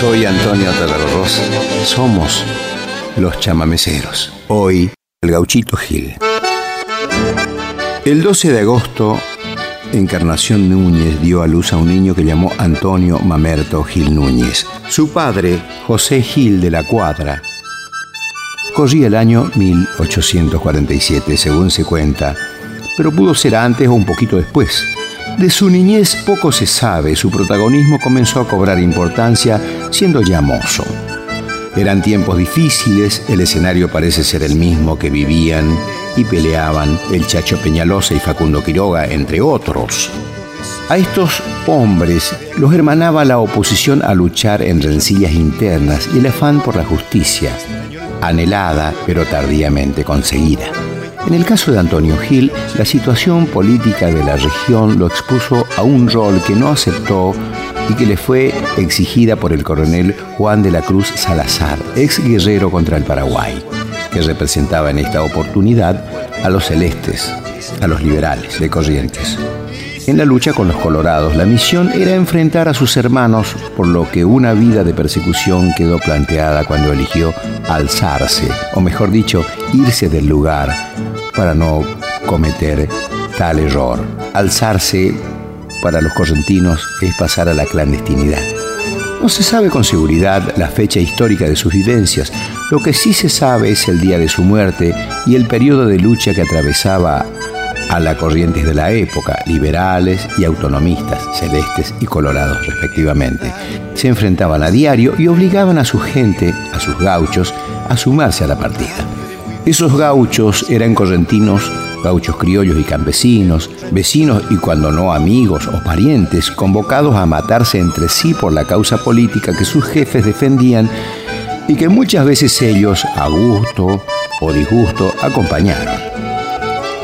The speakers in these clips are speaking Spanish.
soy Antonio Talarroz. Somos los chamameceros. Hoy, el gauchito Gil. El 12 de agosto, Encarnación Núñez dio a luz a un niño que llamó Antonio Mamerto Gil Núñez. Su padre, José Gil de la Cuadra, corría el año 1847, según se cuenta, pero pudo ser antes o un poquito después. De su niñez poco se sabe, su protagonismo comenzó a cobrar importancia siendo ya mozo. Eran tiempos difíciles, el escenario parece ser el mismo que vivían y peleaban el Chacho Peñalosa y Facundo Quiroga, entre otros. A estos hombres los hermanaba la oposición a luchar en rencillas internas y el afán por la justicia, anhelada pero tardíamente conseguida. En el caso de Antonio Gil, la situación política de la región lo expuso a un rol que no aceptó y que le fue exigida por el coronel Juan de la Cruz Salazar, ex guerrero contra el Paraguay, que representaba en esta oportunidad a los celestes, a los liberales de Corrientes. En la lucha con los colorados, la misión era enfrentar a sus hermanos, por lo que una vida de persecución quedó planteada cuando eligió alzarse, o mejor dicho, irse del lugar para no cometer tal error. Alzarse para los correntinos es pasar a la clandestinidad. No se sabe con seguridad la fecha histórica de sus vivencias, lo que sí se sabe es el día de su muerte y el periodo de lucha que atravesaba a las corrientes de la época, liberales y autonomistas, celestes y colorados respectivamente. Se enfrentaban a diario y obligaban a su gente, a sus gauchos, a sumarse a la partida. Esos gauchos eran correntinos, gauchos criollos y campesinos, vecinos y cuando no amigos o parientes, convocados a matarse entre sí por la causa política que sus jefes defendían y que muchas veces ellos, a gusto o disgusto, acompañaron.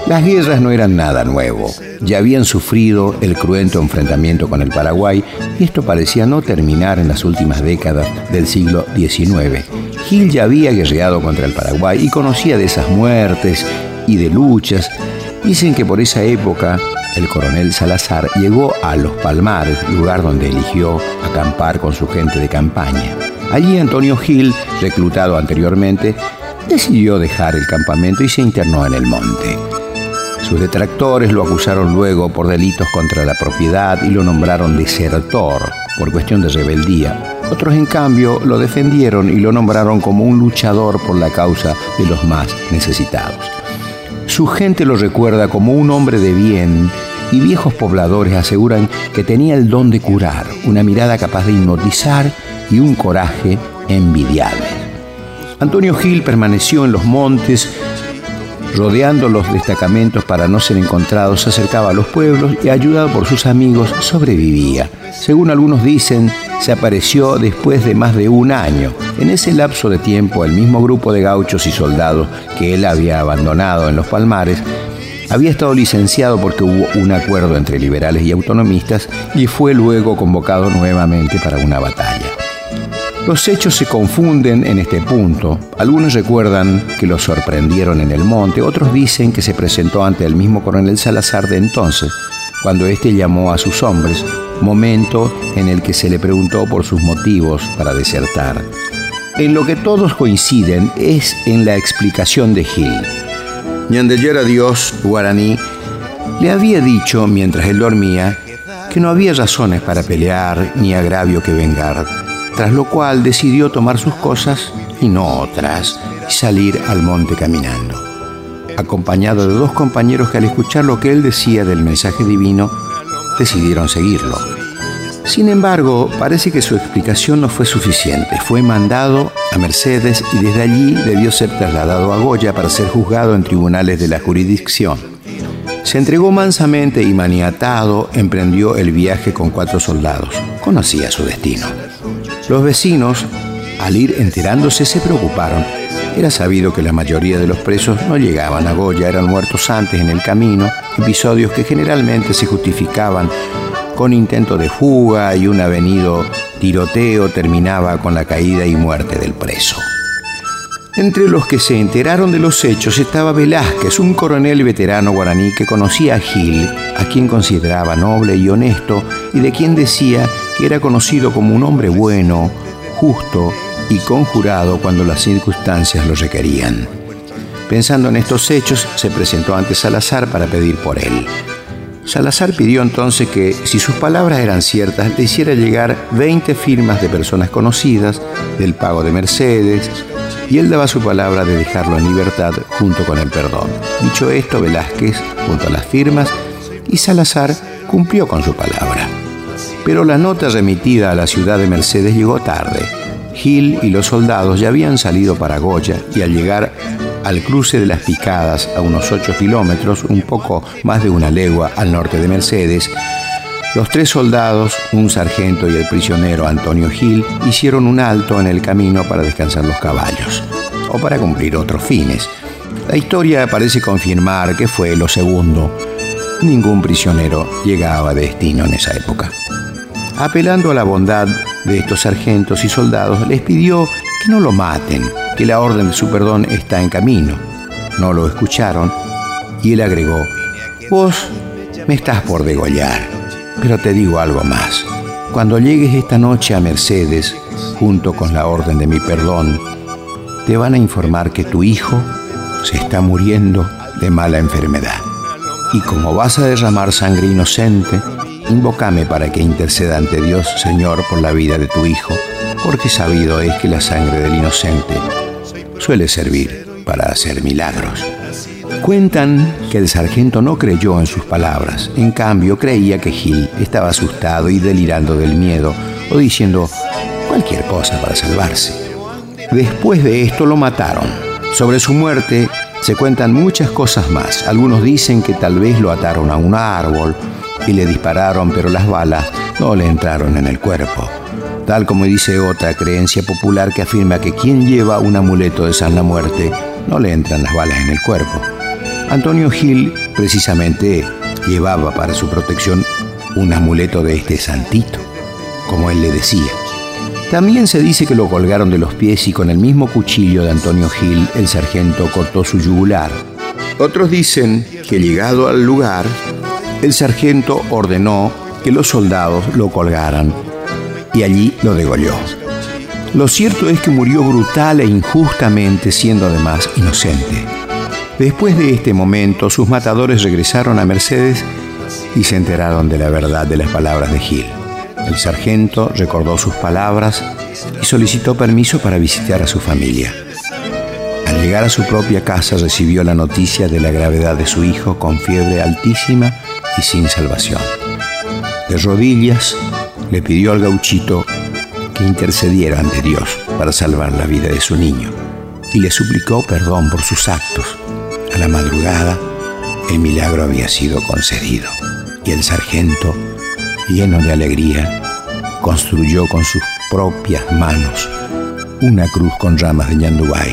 Las guerras no eran nada nuevo. Ya habían sufrido el cruento enfrentamiento con el Paraguay y esto parecía no terminar en las últimas décadas del siglo XIX. Gil ya había guerreado contra el Paraguay y conocía de esas muertes y de luchas. Dicen que por esa época el coronel Salazar llegó a Los Palmares, lugar donde eligió acampar con su gente de campaña. Allí Antonio Gil, reclutado anteriormente, decidió dejar el campamento y se internó en el monte. Sus detractores lo acusaron luego por delitos contra la propiedad y lo nombraron desertor por cuestión de rebeldía. Otros, en cambio, lo defendieron y lo nombraron como un luchador por la causa de los más necesitados. Su gente lo recuerda como un hombre de bien y viejos pobladores aseguran que tenía el don de curar, una mirada capaz de hipnotizar y un coraje envidiable. Antonio Gil permaneció en los montes rodeando los destacamentos para no ser encontrados, se acercaba a los pueblos y ayudado por sus amigos sobrevivía. Según algunos dicen, se apareció después de más de un año. En ese lapso de tiempo, el mismo grupo de gauchos y soldados que él había abandonado en los Palmares había estado licenciado porque hubo un acuerdo entre liberales y autonomistas y fue luego convocado nuevamente para una batalla. Los hechos se confunden en este punto. Algunos recuerdan que lo sorprendieron en el monte, otros dicen que se presentó ante el mismo coronel Salazar de entonces, cuando éste llamó a sus hombres, momento en el que se le preguntó por sus motivos para desertar. En lo que todos coinciden es en la explicación de Gil. Ñandellera Dios, guaraní, le había dicho mientras él dormía que no había razones para pelear ni agravio que vengar tras lo cual decidió tomar sus cosas y no otras y salir al monte caminando, acompañado de dos compañeros que al escuchar lo que él decía del mensaje divino, decidieron seguirlo. Sin embargo, parece que su explicación no fue suficiente. Fue mandado a Mercedes y desde allí debió ser trasladado a Goya para ser juzgado en tribunales de la jurisdicción. Se entregó mansamente y maniatado emprendió el viaje con cuatro soldados. Conocía su destino. Los vecinos, al ir enterándose, se preocuparon. Era sabido que la mayoría de los presos no llegaban a Goya, eran muertos antes en el camino, episodios que generalmente se justificaban con intento de fuga y un avenido tiroteo terminaba con la caída y muerte del preso. Entre los que se enteraron de los hechos estaba Velázquez, un coronel veterano guaraní que conocía a Gil, a quien consideraba noble y honesto y de quien decía que era conocido como un hombre bueno, justo y conjurado cuando las circunstancias lo requerían. Pensando en estos hechos, se presentó ante Salazar para pedir por él. Salazar pidió entonces que, si sus palabras eran ciertas, le hiciera llegar 20 firmas de personas conocidas del pago de Mercedes, y él daba su palabra de dejarlo en libertad junto con el perdón. Dicho esto, Velázquez, junto a las firmas, y Salazar cumplió con su palabra. Pero la nota remitida a la ciudad de Mercedes llegó tarde. Gil y los soldados ya habían salido para Goya y al llegar al cruce de las Picadas, a unos 8 kilómetros, un poco más de una legua al norte de Mercedes, los tres soldados, un sargento y el prisionero Antonio Gil hicieron un alto en el camino para descansar los caballos, o para cumplir otros fines. La historia parece confirmar que fue lo segundo. Ningún prisionero llegaba a destino en esa época. Apelando a la bondad de estos sargentos y soldados, les pidió que no lo maten, que la orden de su perdón está en camino. No lo escucharon y él agregó, vos me estás por degollar, pero te digo algo más. Cuando llegues esta noche a Mercedes, junto con la orden de mi perdón, te van a informar que tu hijo se está muriendo de mala enfermedad. Y como vas a derramar sangre inocente, invócame para que interceda ante Dios, Señor, por la vida de tu hijo, porque sabido es que la sangre del inocente suele servir para hacer milagros. Cuentan que el sargento no creyó en sus palabras, en cambio creía que Gil estaba asustado y delirando del miedo o diciendo cualquier cosa para salvarse. Después de esto lo mataron. Sobre su muerte se cuentan muchas cosas más. Algunos dicen que tal vez lo ataron a un árbol y le dispararon, pero las balas no le entraron en el cuerpo tal como dice otra creencia popular que afirma que quien lleva un amuleto de San la Muerte no le entran las balas en el cuerpo. Antonio Gil precisamente llevaba para su protección un amuleto de este santito, como él le decía. También se dice que lo colgaron de los pies y con el mismo cuchillo de Antonio Gil el sargento cortó su yugular. Otros dicen que llegado al lugar, el sargento ordenó que los soldados lo colgaran y allí lo degolló. Lo cierto es que murió brutal e injustamente, siendo además inocente. Después de este momento, sus matadores regresaron a Mercedes y se enteraron de la verdad de las palabras de Gil. El sargento recordó sus palabras y solicitó permiso para visitar a su familia. Al llegar a su propia casa recibió la noticia de la gravedad de su hijo con fiebre altísima y sin salvación. De rodillas, le pidió al gauchito que intercediera ante Dios para salvar la vida de su niño y le suplicó perdón por sus actos. A la madrugada, el milagro había sido concedido y el sargento, lleno de alegría, construyó con sus propias manos una cruz con ramas de ñandubay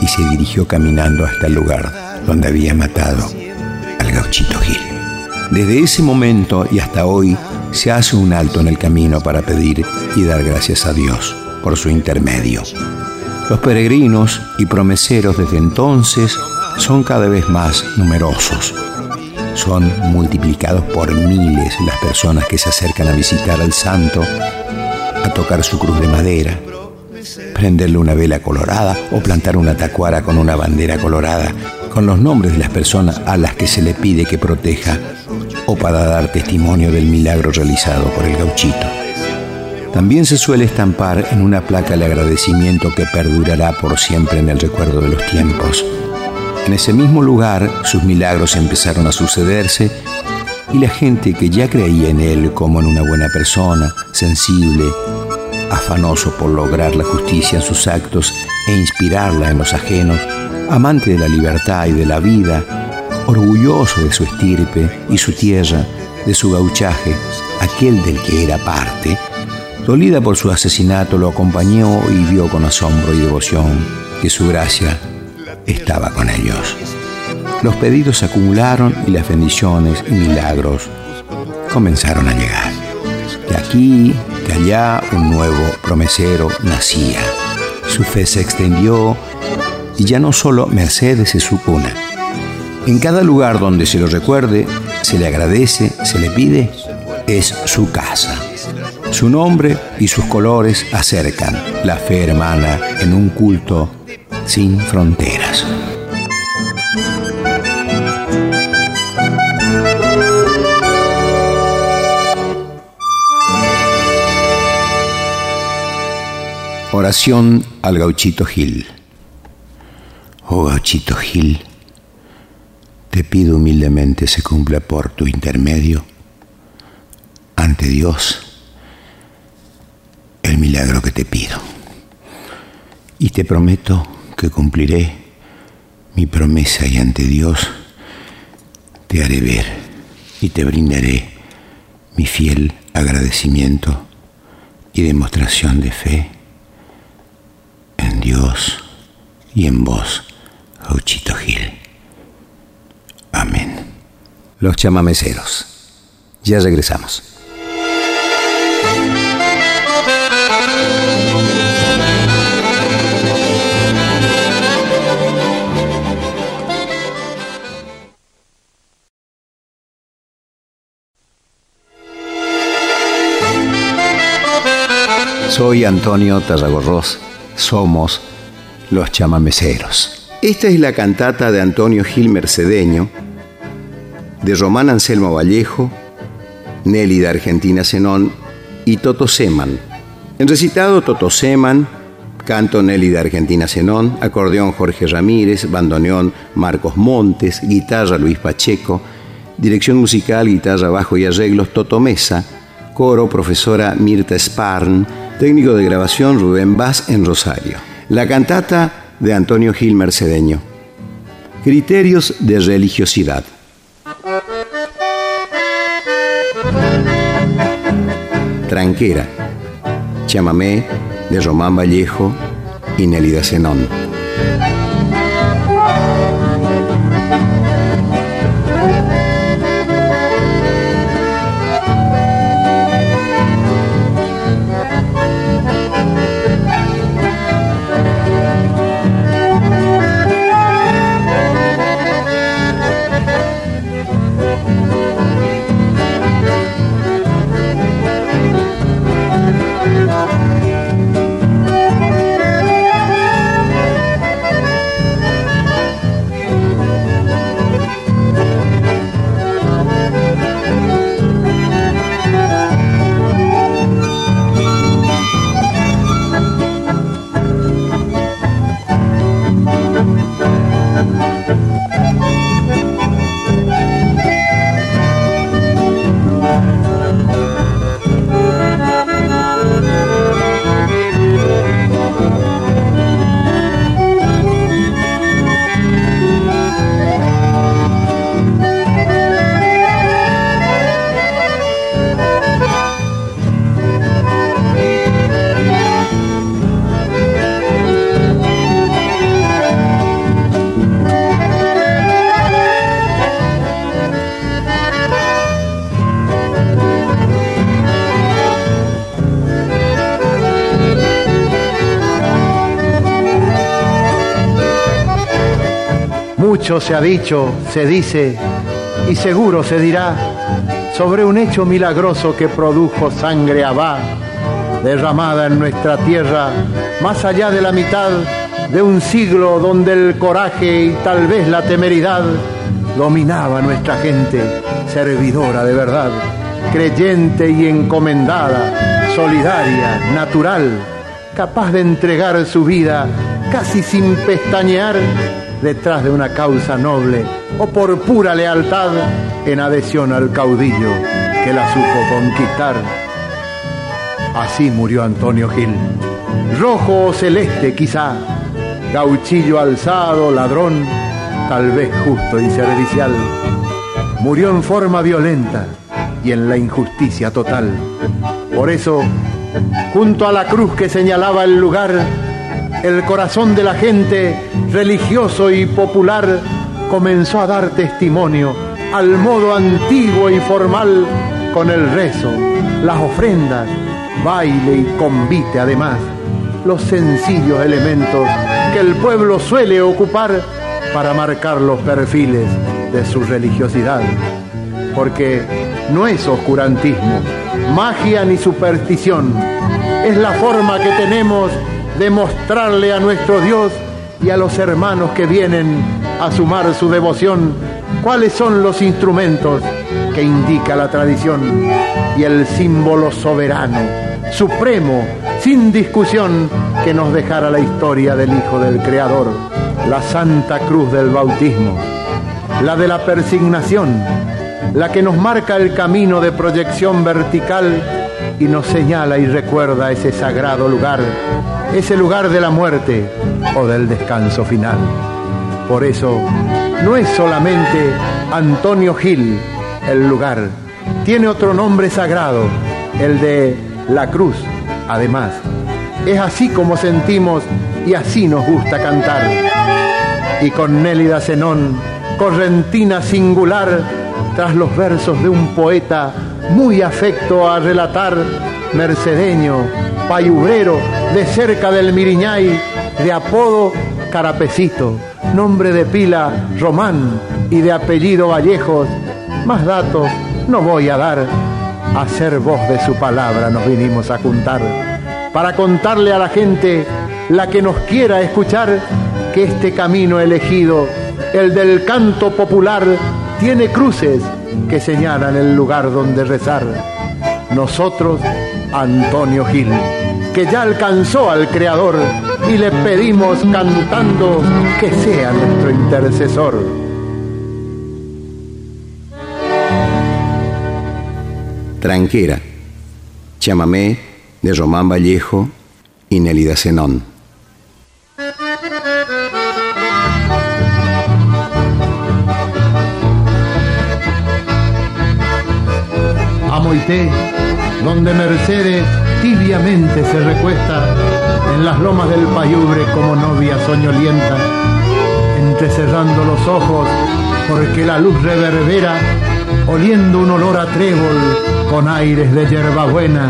y se dirigió caminando hasta el lugar donde había matado al gauchito Gil. Desde ese momento y hasta hoy, se hace un alto en el camino para pedir y dar gracias a Dios por su intermedio. Los peregrinos y promeseros desde entonces son cada vez más numerosos. Son multiplicados por miles las personas que se acercan a visitar al santo, a tocar su cruz de madera, prenderle una vela colorada o plantar una tacuara con una bandera colorada con los nombres de las personas a las que se le pide que proteja o para dar testimonio del milagro realizado por el gauchito. También se suele estampar en una placa el agradecimiento que perdurará por siempre en el recuerdo de los tiempos. En ese mismo lugar sus milagros empezaron a sucederse y la gente que ya creía en él como en una buena persona, sensible, afanoso por lograr la justicia en sus actos e inspirarla en los ajenos, amante de la libertad y de la vida, orgulloso de su estirpe y su tierra, de su gauchaje, aquel del que era parte, dolida por su asesinato, lo acompañó y vio con asombro y devoción que su gracia estaba con ellos. Los pedidos se acumularon y las bendiciones y milagros comenzaron a llegar. De aquí, de allá, un nuevo promesero nacía. Su fe se extendió y ya no solo Mercedes es su cuna, en cada lugar donde se lo recuerde, se le agradece, se le pide, es su casa. Su nombre y sus colores acercan la fe hermana en un culto sin fronteras. Oración al gauchito Gil. Oh gauchito Gil, te pido humildemente se cumpla por tu intermedio ante Dios el milagro que te pido. Y te prometo que cumpliré mi promesa y ante Dios te haré ver y te brindaré mi fiel agradecimiento y demostración de fe en Dios y en vos, Gauchito Gil. Amén. Los chamameceros. Ya regresamos. Soy Antonio Tarragorros somos los chamameceros. Esta es la cantata de Antonio Gil Mercedeño, de Román Anselmo Vallejo, Nelly de Argentina Zenón y Toto Seman. En recitado Toto Seman, canto Nelly de Argentina Zenón, acordeón Jorge Ramírez, bandoneón Marcos Montes, guitarra Luis Pacheco, dirección musical, guitarra, bajo y arreglos Toto Mesa, coro profesora Mirta Sparn, técnico de grabación Rubén Vaz en Rosario. La cantata de Antonio Gil Mercedeño. Criterios de religiosidad. Tranquera. Chamamé de Román Vallejo y Nelida Zenón. Mucho se ha dicho, se dice y seguro se dirá sobre un hecho milagroso que produjo sangre abá, derramada en nuestra tierra, más allá de la mitad de un siglo donde el coraje y tal vez la temeridad dominaba nuestra gente, servidora de verdad, creyente y encomendada, solidaria, natural, capaz de entregar su vida casi sin pestañear detrás de una causa noble o por pura lealtad en adhesión al caudillo que la supo conquistar. Así murió Antonio Gil, rojo o celeste quizá, gauchillo alzado, ladrón, tal vez justo y servicial. Murió en forma violenta y en la injusticia total. Por eso, junto a la cruz que señalaba el lugar, el corazón de la gente, religioso y popular, comenzó a dar testimonio al modo antiguo y formal con el rezo, las ofrendas, baile y convite además, los sencillos elementos que el pueblo suele ocupar para marcar los perfiles de su religiosidad. Porque no es oscurantismo, magia ni superstición. Es la forma que tenemos de mostrarle a nuestro Dios y a los hermanos que vienen a sumar su devoción cuáles son los instrumentos que indica la tradición y el símbolo soberano, supremo, sin discusión, que nos dejara la historia del Hijo del Creador, la Santa Cruz del Bautismo, la de la persignación, la que nos marca el camino de proyección vertical y nos señala y recuerda ese sagrado lugar, ese lugar de la muerte o del descanso final. Por eso, no es solamente Antonio Gil el lugar, tiene otro nombre sagrado, el de la cruz, además. Es así como sentimos y así nos gusta cantar. Y con Nélida Zenón, correntina singular, tras los versos de un poeta muy afecto a relatar, mercedeño, payubrero, de cerca del Miriñay, de apodo Carapecito, nombre de pila Román y de apellido Vallejos. Más datos no voy a dar, a ser voz de su palabra nos vinimos a juntar, para contarle a la gente, la que nos quiera escuchar, que este camino elegido, el del canto popular, tiene cruces que señalan el lugar donde rezar. Nosotros, Antonio Gil, que ya alcanzó al Creador y le pedimos cantando que sea nuestro intercesor. Tranquera, chamamé de Román Vallejo y Nelida Zenón. Donde Mercedes tibiamente se recuesta en las lomas del payubre como novia soñolienta, entrecerrando los ojos porque la luz reverbera, oliendo un olor a trébol con aires de hierbabuena.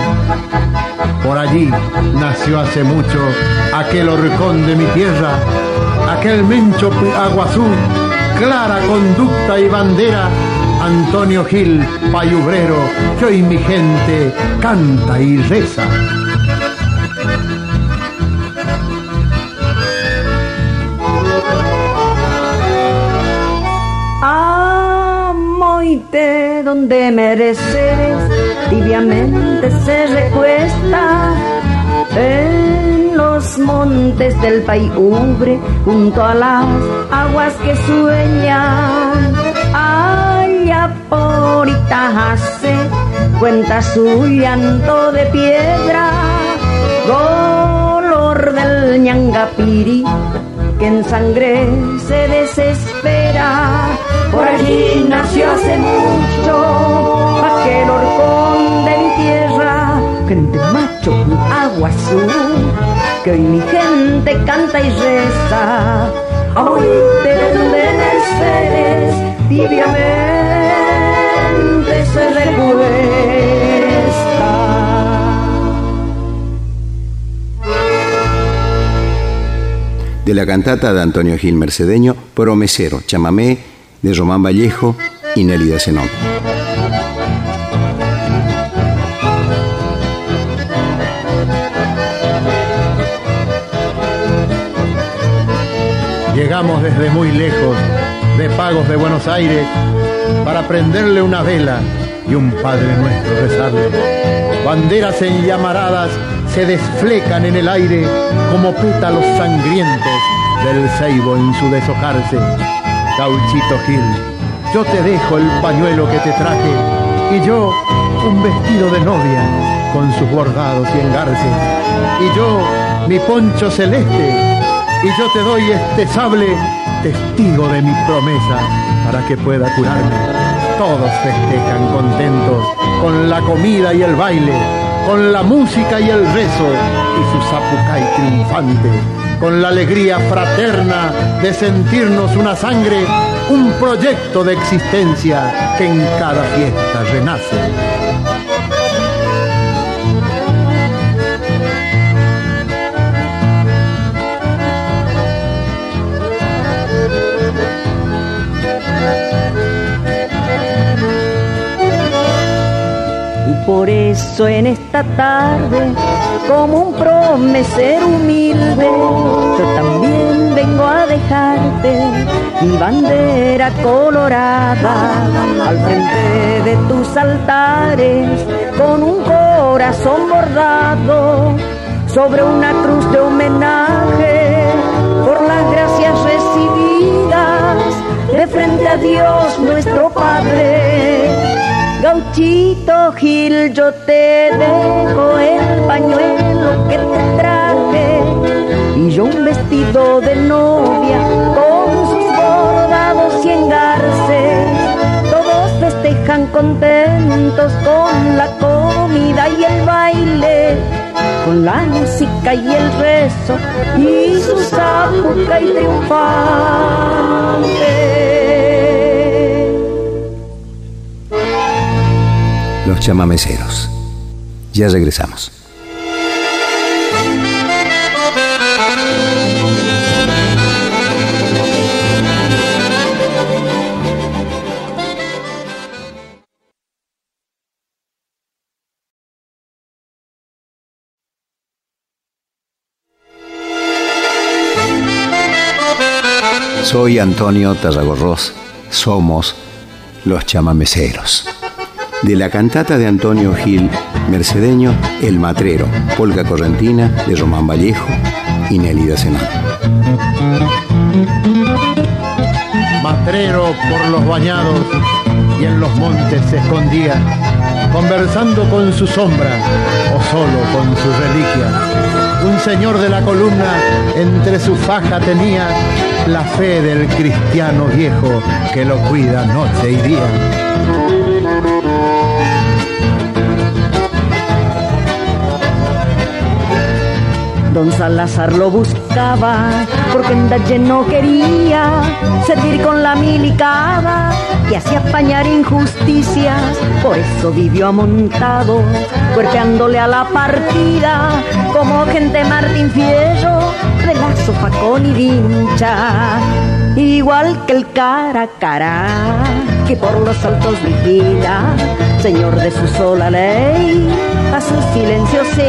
Por allí nació hace mucho aquel horcón de mi tierra, aquel mencho aguazú, clara conducta y bandera, Antonio Gil, payubrero, que hoy mi gente canta y reza. Amoite donde mereces, tibiamente se recuesta en los montes del payubre, junto a las aguas que sueñan por hace cuenta su llanto de piedra, color del ñangapiri, que en sangre se desespera. Por allí nació hace mucho aquel horcón de mi tierra, gente macho, agua azul, que hoy mi gente canta y reza. Hoy te donde seres tibiamente se De la cantata de Antonio Gil Mercedeño, Promesero, Chamamé, de Román Vallejo y Nélida Zenón. Llegamos desde muy lejos, de Pagos de Buenos Aires, para prenderle una vela y un Padre Nuestro rezarle. Banderas enllamaradas se desflecan en el aire como pétalos sangrientos del ceibo en su deshojarse. Gauchito Gil, yo te dejo el pañuelo que te traje y yo un vestido de novia con sus bordados y engarces y yo mi poncho celeste y yo te doy este sable testigo de mi promesa para que pueda curarme. Todos festejan contentos con la comida y el baile, con la música y el rezo y su zapucay triunfante, con la alegría fraterna de sentirnos una sangre, un proyecto de existencia que en cada fiesta renace. Por eso en esta tarde, como un promeser humilde, yo también vengo a dejarte mi bandera colorada al frente de tus altares con un corazón bordado sobre una cruz de homenaje por las gracias recibidas de frente a Dios nuestro Padre. Gauchito Gil, yo te dejo el pañuelo que te traje y yo un vestido de novia con sus bordados y engarces. Todos festejan contentos con la comida y el baile, con la música y el rezo y su zapuca y triunfante. Los chamameceros. Ya regresamos. Soy Antonio Tarragorros. Somos los chamameceros. De la cantata de Antonio Gil Mercedeño, El Matrero, Polka Correntina de Román Vallejo y Nélida Zenón. Matrero por los bañados y en los montes se escondía, conversando con su sombra o solo con su reliquia. Un señor de la columna entre su faja tenía la fe del cristiano viejo que lo cuida noche y día. Don Salazar lo buscaba porque en Dalle no quería servir con la milicada que hacía apañar injusticias. Por eso vivió amontado, cuerpeándole a la partida como gente Martín Fierro de la sofacón y vincha. Igual que el cara a cara que por los altos vigila, señor de su sola ley, a su silencio se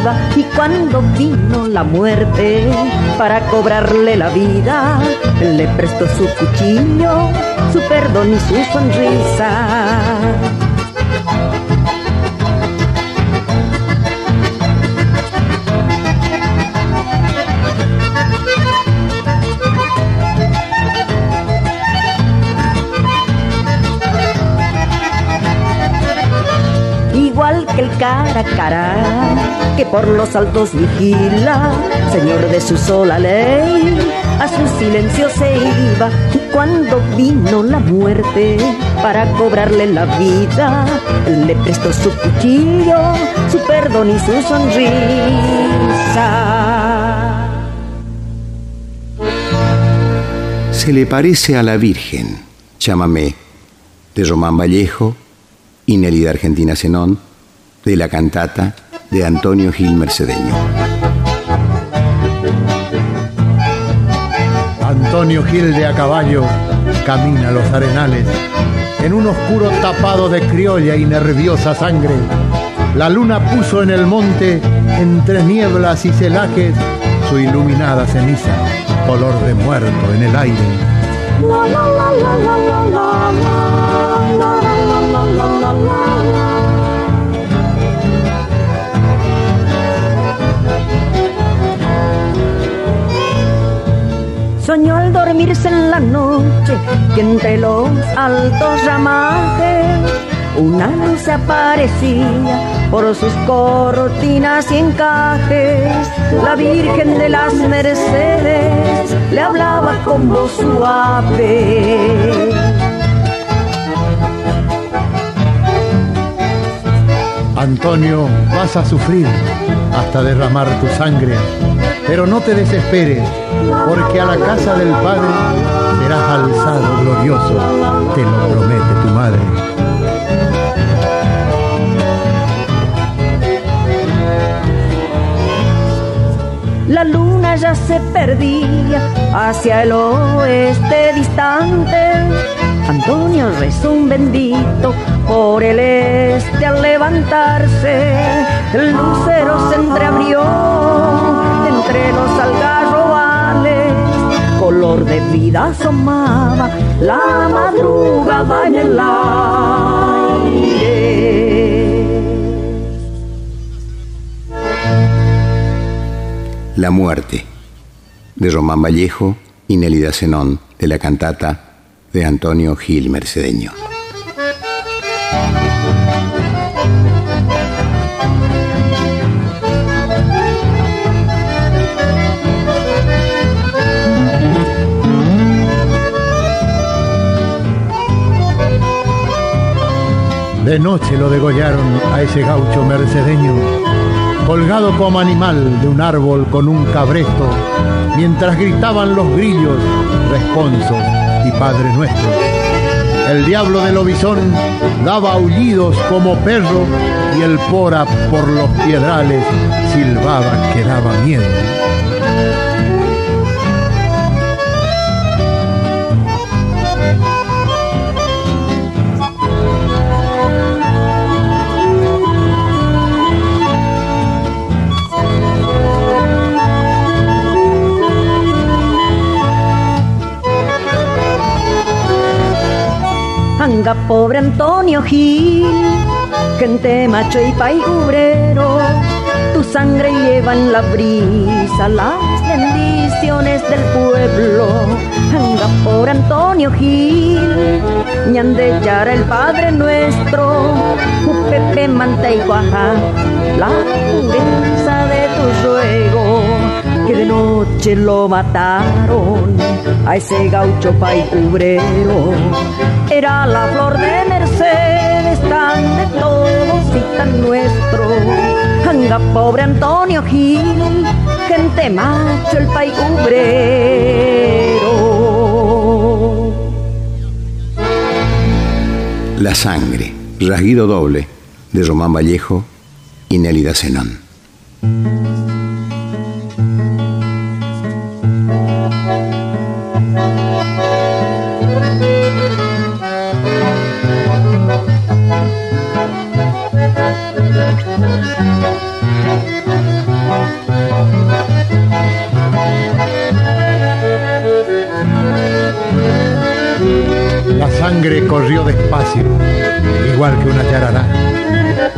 iba y cuando vino la muerte para cobrarle la vida, le prestó su cuchillo, su perdón y su sonrisa. Igual que el cara a cara que por los altos vigila, señor de su sola ley, a su silencio se iba y cuando vino la muerte para cobrarle la vida, le prestó su cuchillo, su perdón y su sonrisa. Se le parece a la Virgen, chámame, de Román Vallejo y Nelly Argentina Zenón, de la cantata de Antonio Gil Mercedeño. Antonio Gil de a caballo camina los arenales en un oscuro tapado de criolla y nerviosa sangre. La luna puso en el monte, entre nieblas y celajes, su iluminada ceniza, color de muerto en el aire. Al dormirse en la noche que entre los altos ramajes una luz aparecía por sus cortinas y encajes. La Virgen de las Mercedes le hablaba con voz suave. Antonio, vas a sufrir hasta derramar tu sangre, pero no te desesperes, porque a la casa del Padre serás alzado glorioso, te lo promete tu madre. La luna ya se perdía hacia el oeste distante. Antonio rezó un bendito por el este al levantarse, el lucero se entreabrió entre los algarrobales, de vida asomaba la madrugada en. La muerte, de Román Vallejo y Nélida Zenón, de la cantata de Antonio Gil Mercedeño. De noche lo degollaron a ese gaucho mercedeño, colgado como animal de un árbol con un cabresto, mientras gritaban los grillos, responsos y Padre Nuestro. El diablo del obisón daba aullidos como perro y el pora por los piedrales silbaba que daba miedo. Pobre Antonio Gil, gente macho y obrero, tu sangre lleva en la brisa las bendiciones del pueblo. Anga pobre Antonio Gil, ñande yara el Padre Nuestro, Pepe y Cuaja, la pureza de tu ruego de noche lo mataron a ese gaucho paicubrero. Era la flor de Mercedes, tan de todos y tan nuestro. Anga pobre Antonio Gil, gente macho el paicubrero. La sangre, rasguido doble, de Román Vallejo y Nélida Zenón. Que una yarará.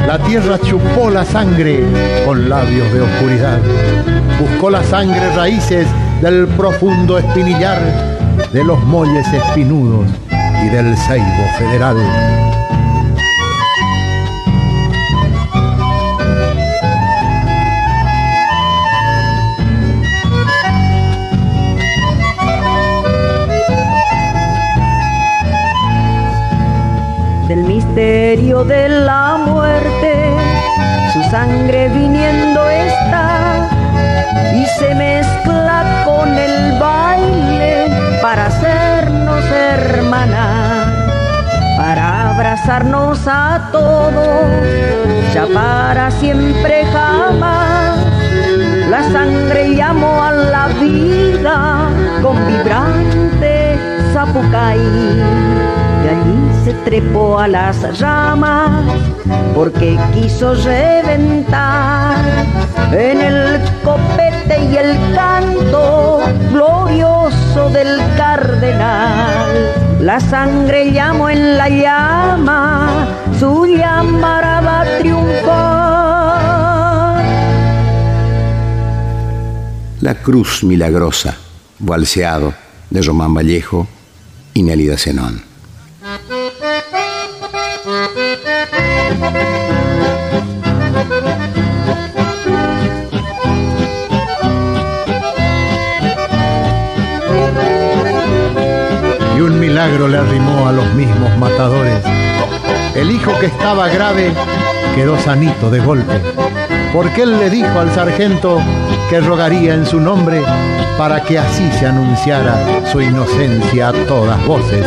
La tierra chupó la sangre con labios de oscuridad. Buscó la sangre raíces del profundo espinillar, de los molles espinudos y del ceibo federal. Misterio de la muerte, su sangre viniendo está y se mezcla con el baile para hacernos hermanas, para abrazarnos a todos, ya para siempre jamás. La sangre llamó a la vida con vibrante zapucay allí se trepó a las ramas porque quiso reventar en el copete y el canto glorioso del cardenal. La sangre llamó en la llama, su llamara va a triunfar. La cruz milagrosa, balseado de Román Vallejo y Nélida Zenón. Milagro le arrimó a los mismos matadores. El hijo que estaba grave quedó sanito de golpe, porque él le dijo al sargento que rogaría en su nombre para que así se anunciara su inocencia a todas voces.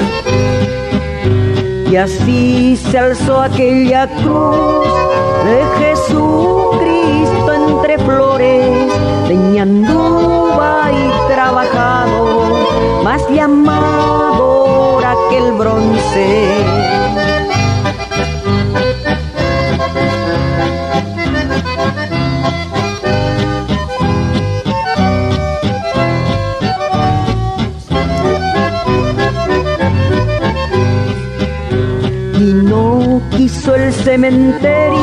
Y así se alzó aquella cruz de Jesucristo entre flores, de y trabajado, más llamado bronce. Y no quiso el cementerio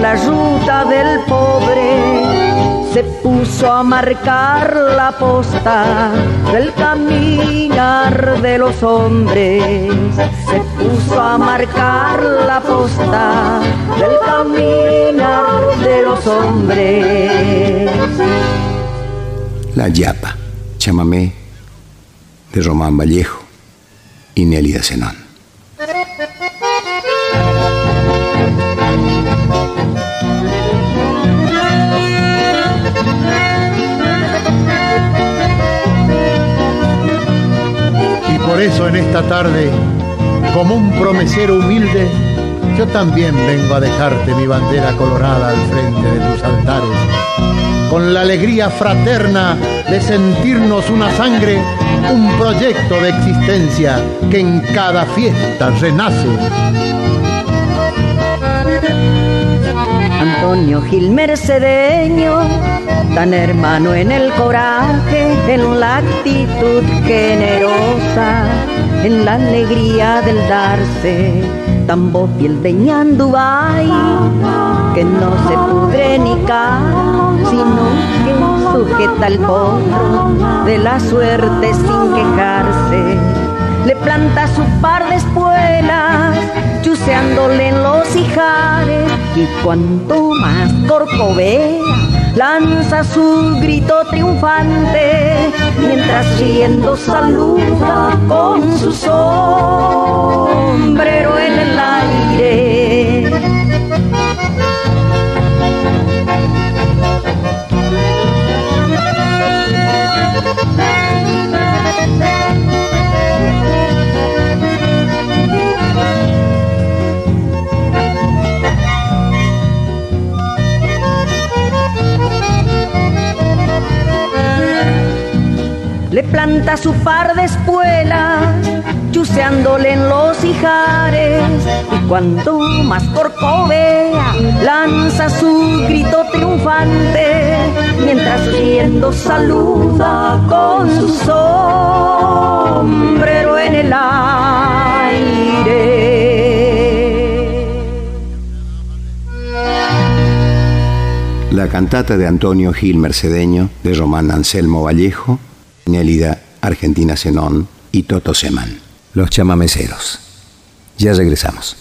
la ruta del pobre se puso a marcar la posta del caminar de los hombres. Se puso a marcar la posta del caminar de los hombres. La Yapa, chamamé de Román Vallejo y Nélida Zenón. En esta tarde, como un promesero humilde, yo también vengo a dejarte mi bandera colorada al frente de tus altares, con la alegría fraterna de sentirnos una sangre, un proyecto de existencia que en cada fiesta renace. Antonio Gil Mercedeño tan hermano en el coraje, en la actitud generosa, en la alegría del darse, tan bofiel de Ñandubay, que no se pudre ni cae, sino que sujeta el potro de la suerte sin quejarse. Le planta su par de espuelas, chuceándole en los hijares, y cuanto más corcovea, lanza su grito triunfante mientras riendo saluda con su sombrero en el aire. Planta su par de espuelas, chuceándole en los hijares, y cuando más corcovea, lanza su grito triunfante, mientras riendo saluda con su sombrero en el aire. La cantata de Antonio Gil Mercedeño, de Román Anselmo Vallejo, Nélida Argentina Zenón y Toto Seman. Los chamameceros. Ya regresamos.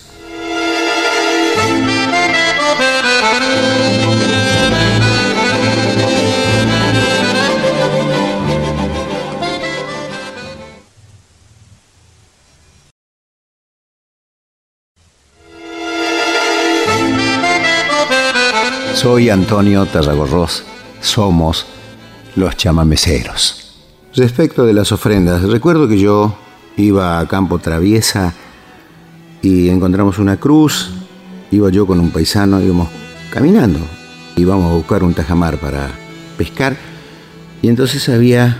Soy Antonio Tarragorros. Somos los chamameceros. Respecto de las ofrendas, recuerdo que yo iba a Campo Traviesa y encontramos una cruz, iba yo con un paisano, íbamos caminando, íbamos a buscar un tajamar para pescar y entonces había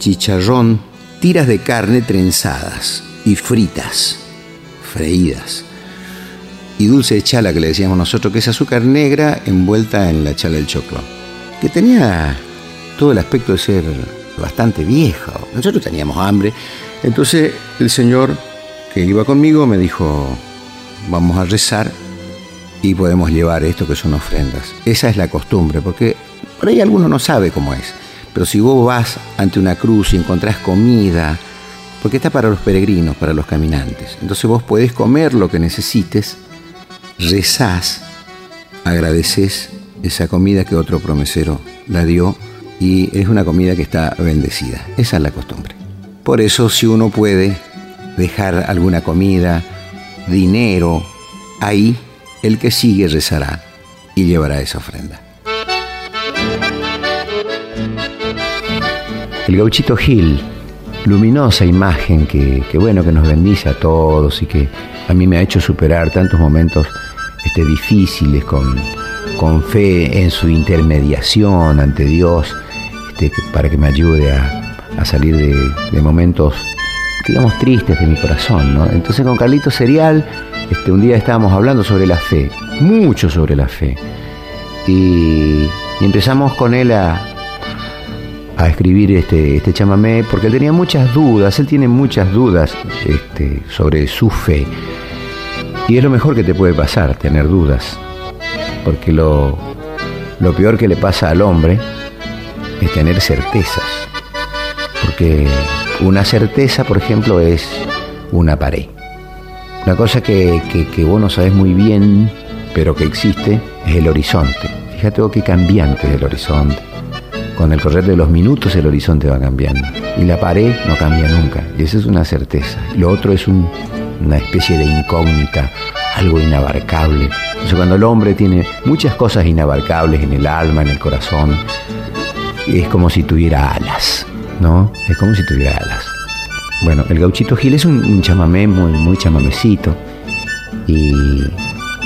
chicharrón, tiras de carne trenzadas y fritas, freídas, y dulce de chala que le decíamos nosotros, que es azúcar negra envuelta en la chala del choclo, que tenía todo el aspecto de ser bastante viejo. Nosotros teníamos hambre. Entonces el Señor que iba conmigo me dijo, vamos a rezar y podemos llevar esto que son ofrendas. Esa es la costumbre, porque por ahí alguno no sabe cómo es. Pero si vos vas ante una cruz y encontrás comida, porque está para los peregrinos, para los caminantes. Entonces vos podés comer lo que necesites, rezás, agradeces esa comida que otro promesero la dio y es una comida que está bendecida. Esa es la costumbre. Por eso si uno puede dejar alguna comida, dinero, ahí el que sigue rezará y llevará esa ofrenda. El gauchito Gil, luminosa imagen que, bueno que nos bendice a todos y que a mí me ha hecho superar tantos momentos este, difíciles con, con fe en su intermediación ante Dios este, para que me ayude a, salir de, momentos, digamos, tristes de mi corazón. ¿no? Entonces con Carlito Serial, este, un día estábamos hablando sobre la fe, mucho sobre la fe. Y, empezamos con él a, a escribir este, este chamamé porque él tenía muchas dudas, él tiene muchas dudas este, sobre su fe. Y es lo mejor que te puede pasar, tener dudas. Porque lo, lo peor que le pasa al hombre es tener certezas. Porque una certeza, por ejemplo, es una pared. Una cosa que, que, vos no sabes muy bien, pero que existe, es el horizonte. Fíjate vos qué cambiante es el horizonte. Con el correr de los minutos el horizonte va cambiando. Y la pared no cambia nunca. Y eso es una certeza. Lo otro es una especie de incógnita, algo inabarcable. Entonces cuando el hombre tiene muchas cosas inabarcables en el alma, en el corazón, es como si tuviera alas, ¿no? Es como si tuviera alas. Bueno, el gauchito Gil es un, chamamé muy, muy chamamecito. Y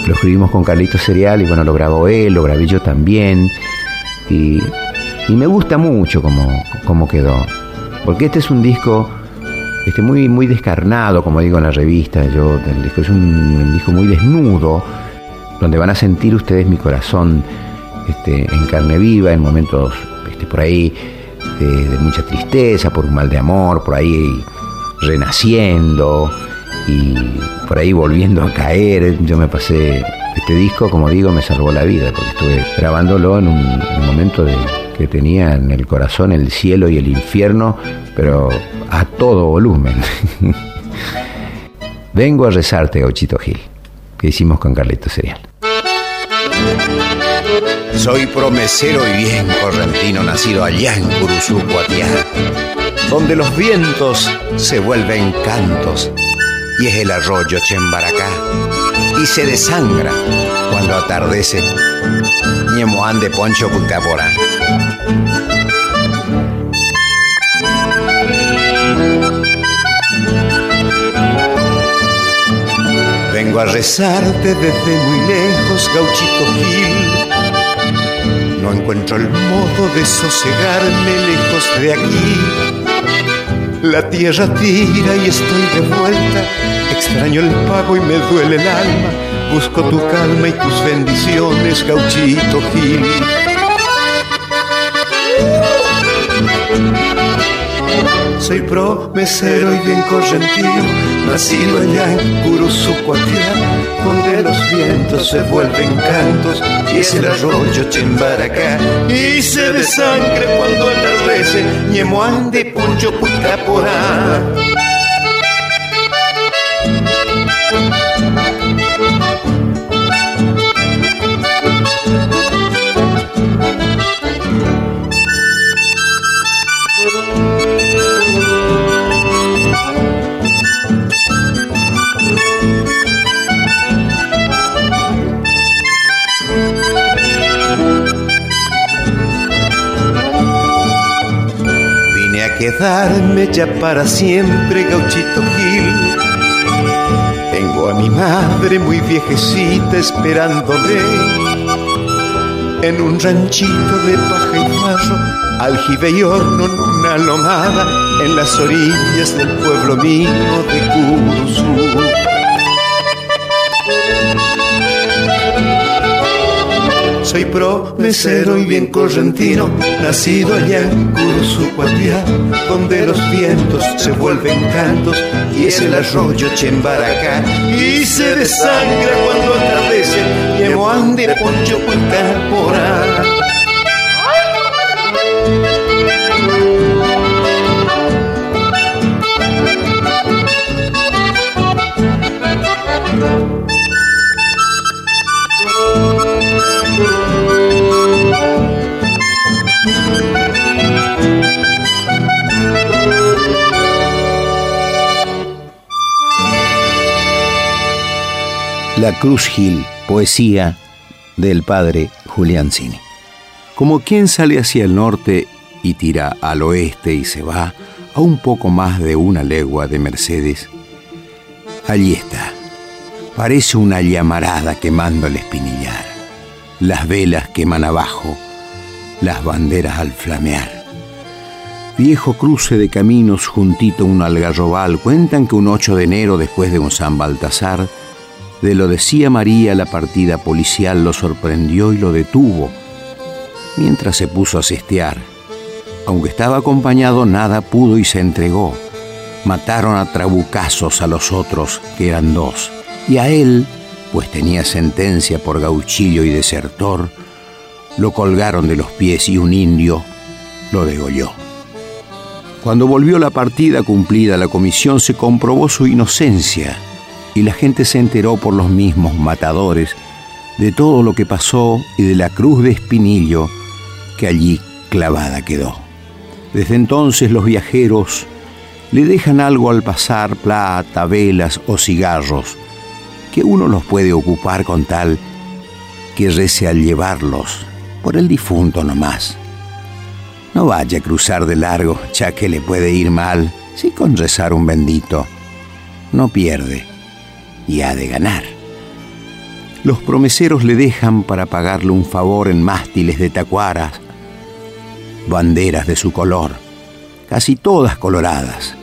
lo escribimos con Carlito Serial y bueno, lo grabó él, lo grabé yo también. Y, me gusta mucho cómo, quedó. Porque este es un disco este, muy, muy descarnado, como digo en la revista. Yo, el disco es un, disco muy desnudo, donde van a sentir ustedes mi corazón este, en carne viva, en momentos este, por ahí de, de, mucha tristeza, por un mal de amor, por ahí renaciendo y por ahí volviendo a caer. Yo me pasé, este disco, como digo, me salvó la vida, porque estuve grabándolo en un, momento de, que tenía en el corazón el cielo y el infierno, pero a todo volumen. Vengo a rezarte, Ochito Gil, que hicimos con Carlito Serial. Soy promesero y bien correntino, nacido allá en Curuzú, donde los vientos se vuelven cantos y es el arroyo Chembaracá y se desangra cuando atardece Ñemoán de Poncho Pucapora. Vengo a rezarte desde muy lejos, gauchito Gil. No encuentro el modo de sosegarme lejos de aquí la tierra tira y estoy de vuelta. Extraño el pago y me duele el alma. Busco tu calma y tus bendiciones, gauchito Gil. Soy promesero y bien correntino, nacido allá en Curuzucuatía, donde los vientos se vuelven cantos y es el arroyo Chimbaracá. Y se desangre cuando atardece, Ñemoán de Puncho Puitaporá. Quedarme ya para siempre, gauchito Gil. Tengo a mi madre muy viejecita esperándome en un ranchito de paja y barro, aljibe y horno en una lomada, en las orillas del pueblo mío de Curuzú. Soy promesero y bien correntino, nacido allá en Curuzucuatiá, donde los vientos se vuelven cantos y es el arroyo Chembaracá. Y se desangra cuando atardece, y de Poncho Puentapora. La Cruz Gil, poesía del padre Julián Cini. Como quien sale hacia el norte y tira al oeste y se va a un poco más de una legua de Mercedes, allí está. Parece una llamarada quemando el espinillar. Las velas queman abajo, las banderas al flamear. Viejo cruce de caminos juntito a un algarrobal. Cuentan que un 8 de enero, después de un San Baltasar, de lo decía María, la partida policial lo sorprendió y lo detuvo, mientras se puso a cestear aunque estaba acompañado, nada pudo y se entregó. Mataron a trabucazos a los otros, que eran dos, y a él, pues tenía sentencia por gauchillo y desertor, lo colgaron de los pies y un indio lo degolló. Cuando volvió la partida cumplida la comisión se comprobó su inocencia y la gente se enteró por los mismos matadores de todo lo que pasó y de la cruz de espinillo que allí clavada quedó. Desde entonces los viajeros le dejan algo al pasar, plata, velas o cigarros, que uno los puede ocupar con tal que rece al llevarlos por el difunto nomás. No vaya a cruzar de largo, ya que le puede ir mal, si con rezar un bendito. No pierde y ha de ganar. Los promeseros le dejan para pagarle un favor en mástiles de tacuaras, banderas de su color, casi todas coloradas,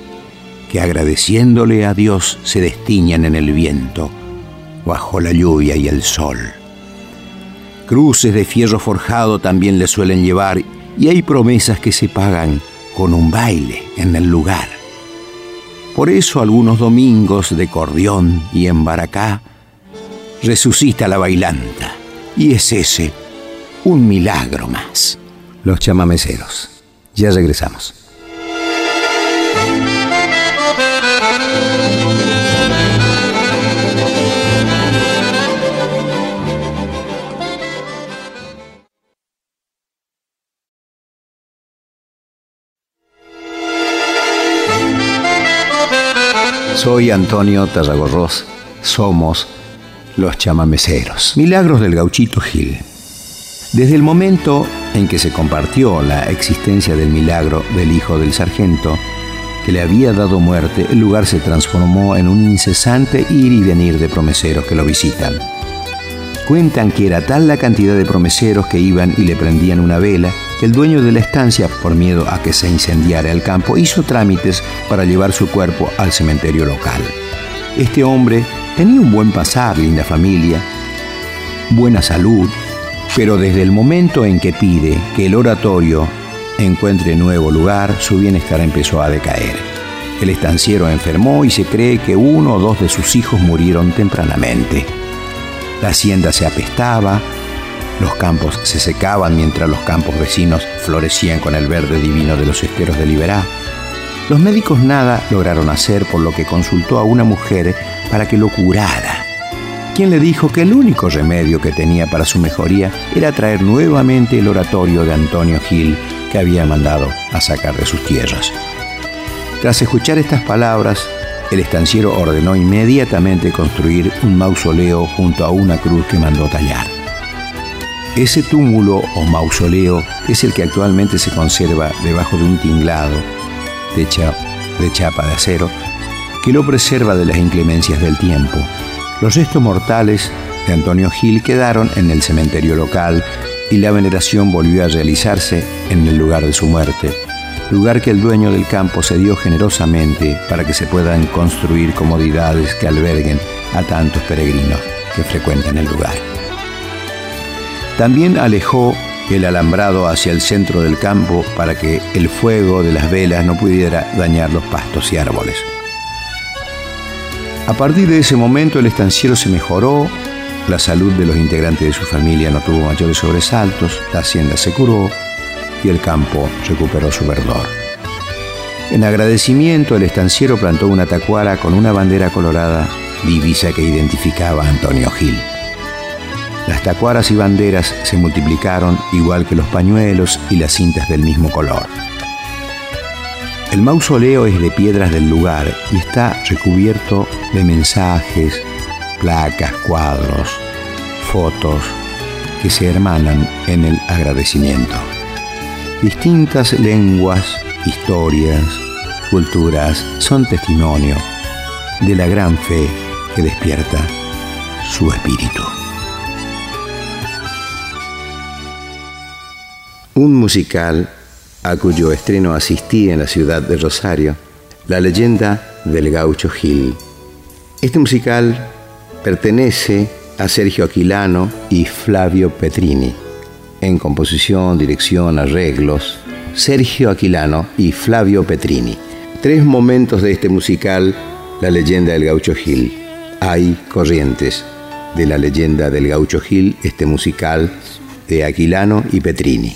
que agradeciéndole a Dios se destiñan en el viento, bajo la lluvia y el sol. Cruces de fierro forjado también le suelen llevar y hay promesas que se pagan con un baile en el lugar. Por eso algunos domingos de cordión y en baracá resucita la bailanta y es ese un milagro más. Los chamameceros. Ya regresamos. Soy Antonio Tarragorros. Somos los chamameceros. Milagros del gauchito Gil. Desde el momento en que se compartió la existencia del milagro del hijo del sargento, que le había dado muerte, el lugar se transformó en un incesante ir y venir de promeseros que lo visitan. Cuentan que era tal la cantidad de promeseros que iban y le prendían una vela el dueño de la estancia, por miedo a que se incendiara el campo, hizo trámites para llevar su cuerpo al cementerio local. Este hombre tenía un buen pasar, linda familia, buena salud, pero desde el momento en que pide que el oratorio encuentre nuevo lugar, su bienestar empezó a decaer. El estanciero enfermó y se cree que uno o dos de sus hijos murieron tempranamente. La hacienda se apestaba, los campos se secaban mientras los campos vecinos florecían con el verde divino de los esteros de Liberá. Los médicos nada lograron hacer, por lo que consultó a una mujer para que lo curara, quien le dijo que el único remedio que tenía para su mejoría era traer nuevamente el oratorio de Antonio Gil que había mandado a sacar de sus tierras. Tras escuchar estas palabras, el estanciero ordenó inmediatamente construir un mausoleo junto a una cruz que mandó tallar. Ese túmulo o mausoleo es el que actualmente se conserva debajo de un tinglado de, chapa de acero que lo preserva de las inclemencias del tiempo. Los restos mortales de Antonio Gil quedaron en el cementerio local y la veneración volvió a realizarse en el lugar de su muerte, lugar que el dueño del campo cedió generosamente para que se puedan construir comodidades que alberguen a tantos peregrinos que frecuentan el lugar. También alejó el alambrado hacia el centro del campo para que el fuego de las velas no pudiera dañar los pastos y árboles. A partir de ese momento el estanciero se mejoró, la salud de los integrantes de su familia no tuvo mayores sobresaltos, la hacienda se curó y el campo recuperó su verdor. En agradecimiento el estanciero plantó una tacuara con una bandera colorada, divisa que identificaba a Antonio Gil. Las tacuaras y banderas se multiplicaron igual que los pañuelos y las cintas del mismo color. El mausoleo es de piedras del lugar y está recubierto de mensajes, placas, cuadros, fotos que se hermanan en el agradecimiento. Distintas lenguas, historias, culturas son testimonio de la gran fe que despierta su espíritu. Un musical a cuyo estreno asistí en la ciudad de Rosario, La leyenda del gaucho Gil. Este musical pertenece a Sergio Aquilano y Flavio Petrini. En composición, dirección, arreglos, Sergio Aquilano y Flavio Petrini. Tres momentos de este musical, La leyenda del gaucho Gil. Hay corrientes de la leyenda del gaucho Gil, este musical de Aquilano y Petrini.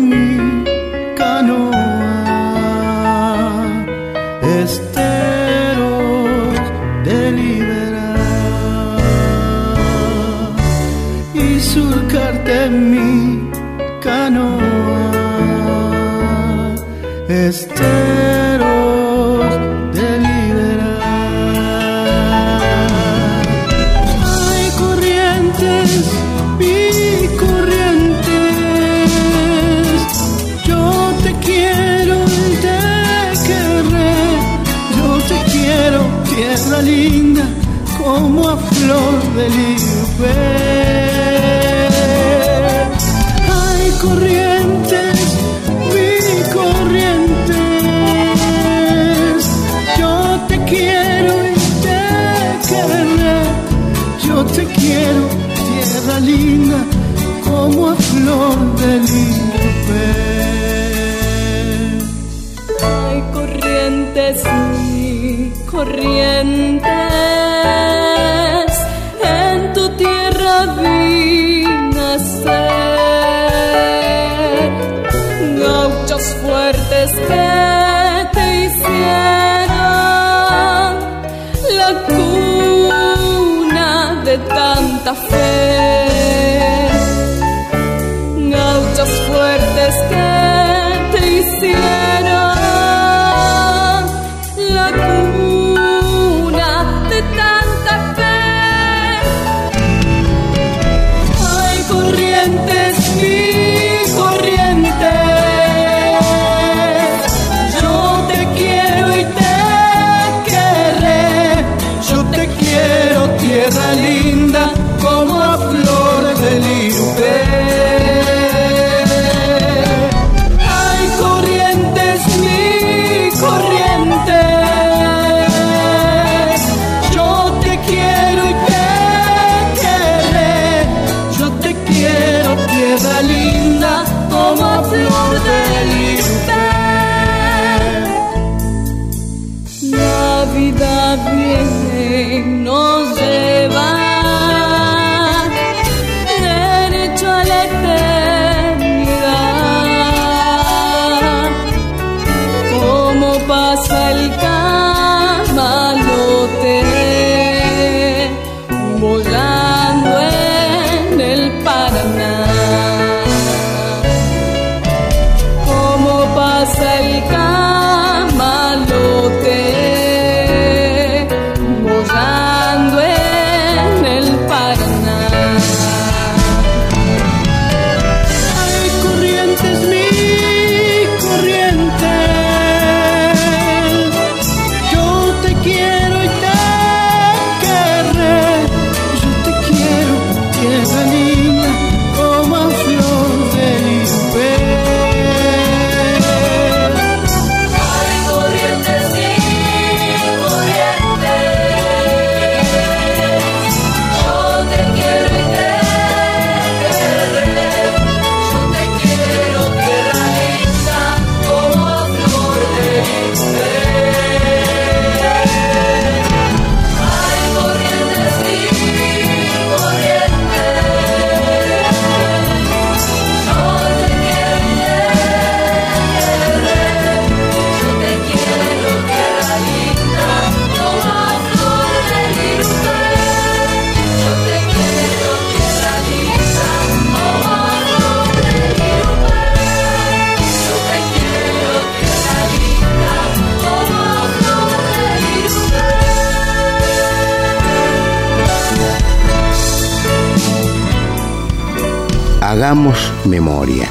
memoria.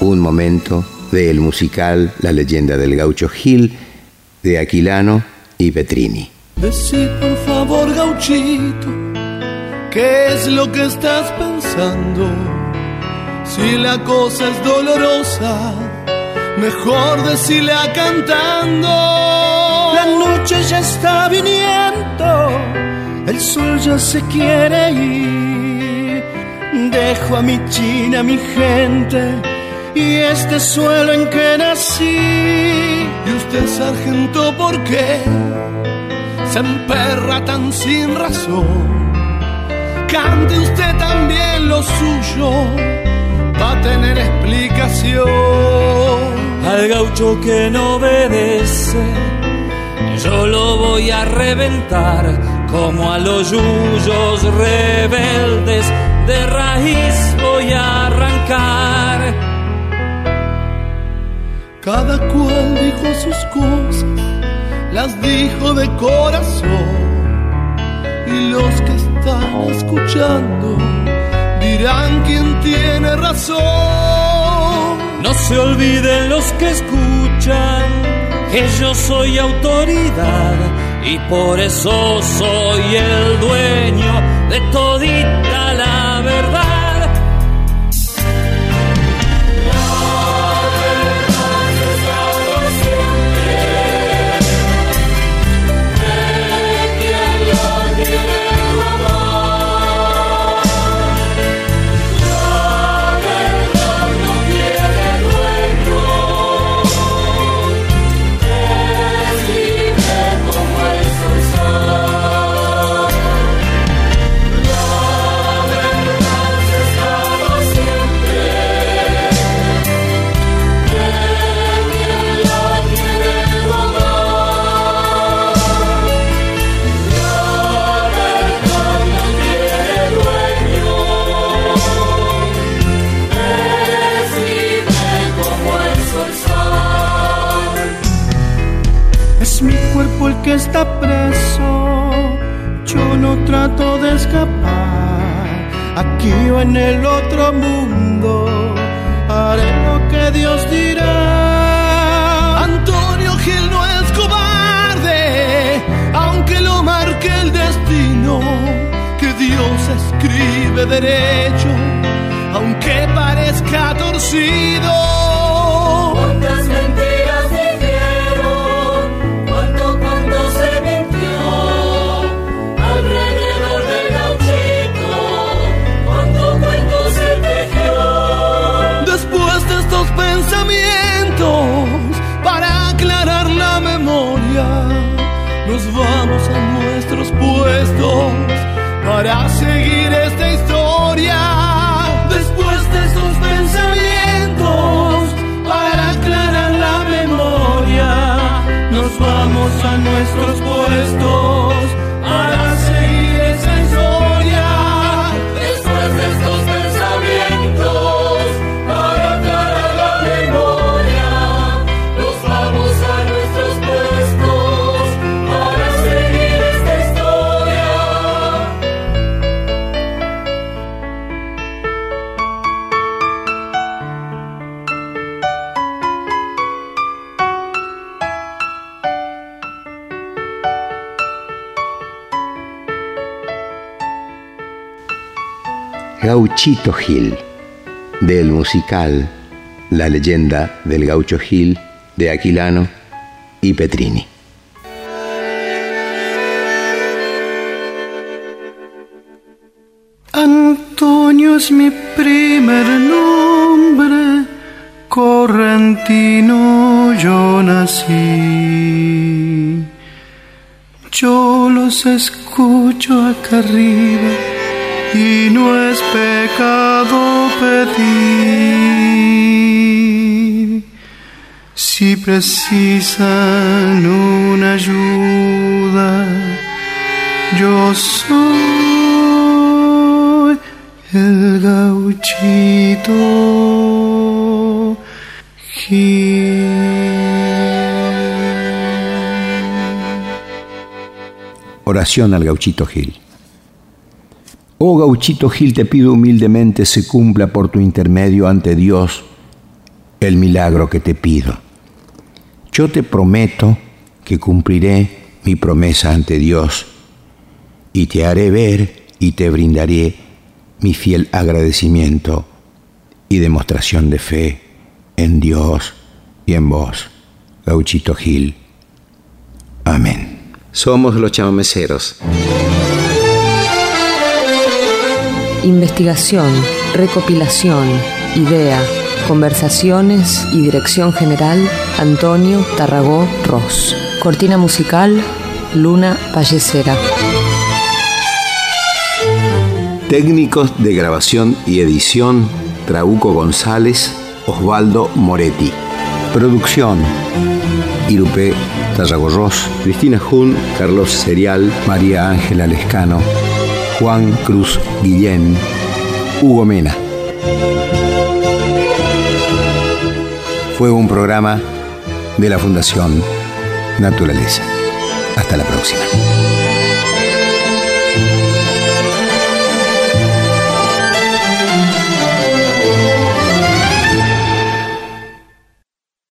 Un momento del musical La leyenda del gaucho Gil de Aquilano y Petrini. Decí por favor, gauchito, ¿qué es lo que estás pensando? Si la cosa es dolorosa, mejor decirla cantando. La noche ya está viniendo, el sol ya se quiere ir. Dejo a mi china, mi gente y este suelo en que nací. Y usted, sargento, ¿por qué se emperra tan sin razón? Cante usted también lo suyo, va a tener explicación. Al gaucho que no obedece, yo lo voy a reventar como a los yuyos rebeldes de raíz voy a arrancar cada cual dijo sus cosas, las dijo de corazón. Y los que están escuchando dirán quién tiene razón. No se olviden los que escuchan que yo soy autoridad y por eso soy el dueño de todita verdad. Trato de escapar. Aquí o en el otro mundo, haré lo que Dios dirá. Antonio Gil no es cobarde, aunque lo marque el destino, que Dios escribe derecho, aunque parezca torcido. Gauchito Gil, del musical La leyenda del gaucho Gil de Aquilano y Petrini. Antonio es mi primer nombre, correntino yo nací. Yo los escucho acá arriba y no es pecado pedir. Si precisan una ayuda, yo soy el gauchito. Oración al gauchito Gil. Oh gauchito Gil, te pido humildemente se cumpla por tu intermedio ante Dios el milagro que te pido. Yo te prometo que cumpliré mi promesa ante Dios y te haré ver y te brindaré mi fiel agradecimiento y demostración de fe en Dios y en vos, Gauchito Gil. Amén. Somos los chamameceros. Investigación, recopilación, idea, conversaciones y dirección general Antonio Tarragó Ross. Cortina musical Luna Vallecera. Técnicos de grabación y edición Trauco González, Osvaldo Moretti. Producción Irupé Tarragorros, Cristina Jun, Carlos Serial, María Ángela Lescano, Juan Cruz Guillén, Hugo Mena. Fue un programa de la Fundación Naturaleza. Hasta la próxima.